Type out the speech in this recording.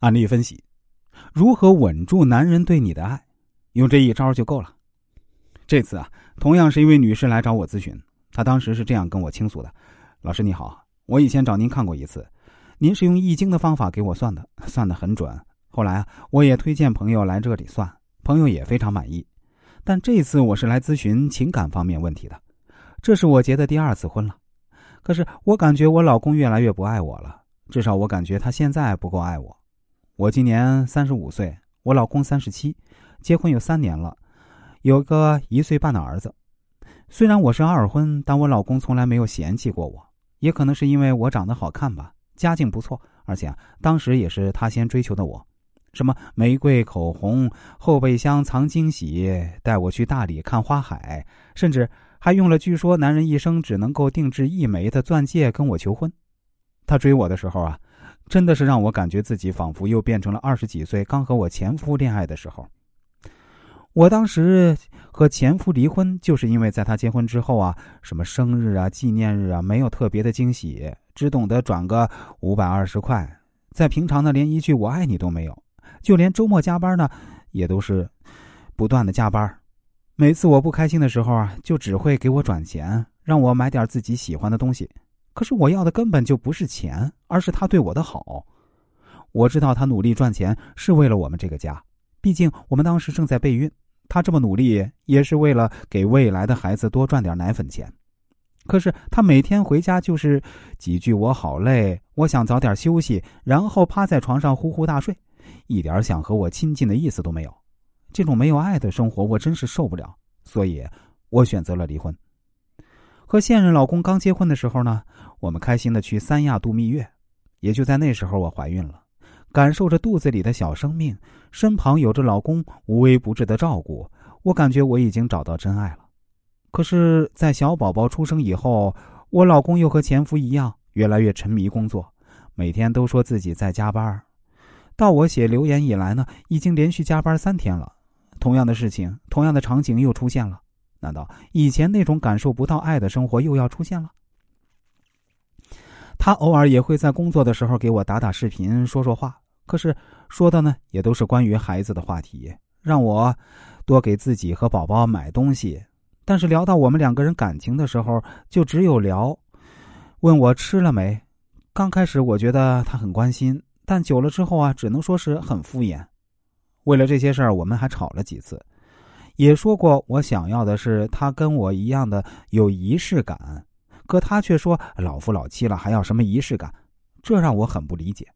案例分析：如何稳住男人对你的爱？用这一招就够了。这次啊，同样是一位女士来找我咨询，她当时是这样跟我倾诉的：“老师你好，我以前找您看过一次，您是用易经的方法给我算的，算的很准。后来啊，我也推荐朋友来这里算，朋友也非常满意。但这次我是来咨询情感方面问题的，这是我结的第二次婚了，可是我感觉我老公越来越不爱我了，至少我感觉他现在不够爱我。”我今年三十五岁，我老公三十七，结婚有三年了，有个一岁半的儿子。虽然我是二婚，但我老公从来没有嫌弃过我，也可能是因为我长得好看吧，家境不错，而且当时也是他先追求的我。什么玫瑰口红、后备箱藏惊喜，带我去大理看花海，甚至还用了据说男人一生只能够定制一枚的钻戒跟我求婚。他追我的时候啊。真的是让我感觉自己仿佛又变成了二十几岁刚和我前夫恋爱的时候。我当时和前夫离婚，就是因为在他结婚之后啊，什么生日啊、纪念日啊，没有特别的惊喜，只懂得转个五百二十块，在平常呢，连一句“我爱你”都没有，就连周末加班呢，也都是不断的加班。每次我不开心的时候啊，就只会给我转钱，让我买点自己喜欢的东西。可是我要的根本就不是钱，而是他对我的好。我知道他努力赚钱是为了我们这个家，毕竟我们当时正在备孕，他这么努力也是为了给未来的孩子多赚点奶粉钱。可是他每天回家就是几句“我好累，我想早点休息”，然后趴在床上呼呼大睡，一点想和我亲近的意思都没有。这种没有爱的生活，我真是受不了，所以我选择了离婚。和现任老公刚结婚的时候呢，我们开心的去三亚度蜜月，也就在那时候我怀孕了，感受着肚子里的小生命，身旁有着老公无微不至的照顾，我感觉我已经找到真爱了。可是，在小宝宝出生以后，我老公又和前夫一样，越来越沉迷工作，每天都说自己在加班。到我写留言以来呢，已经连续加班三天了，同样的事情，同样的场景又出现了。难道以前那种感受不到爱的生活又要出现了？他偶尔也会在工作的时候给我打打视频、说说话，可是说的呢也都是关于孩子的话题，让我多给自己和宝宝买东西。但是聊到我们两个人感情的时候，就只有聊，问我吃了没。刚开始我觉得他很关心，但久了之后啊，只能说是很敷衍。为了这些事儿，我们还吵了几次。也说过，我想要的是他跟我一样的有仪式感，可他却说老夫老妻了还要什么仪式感，这让我很不理解。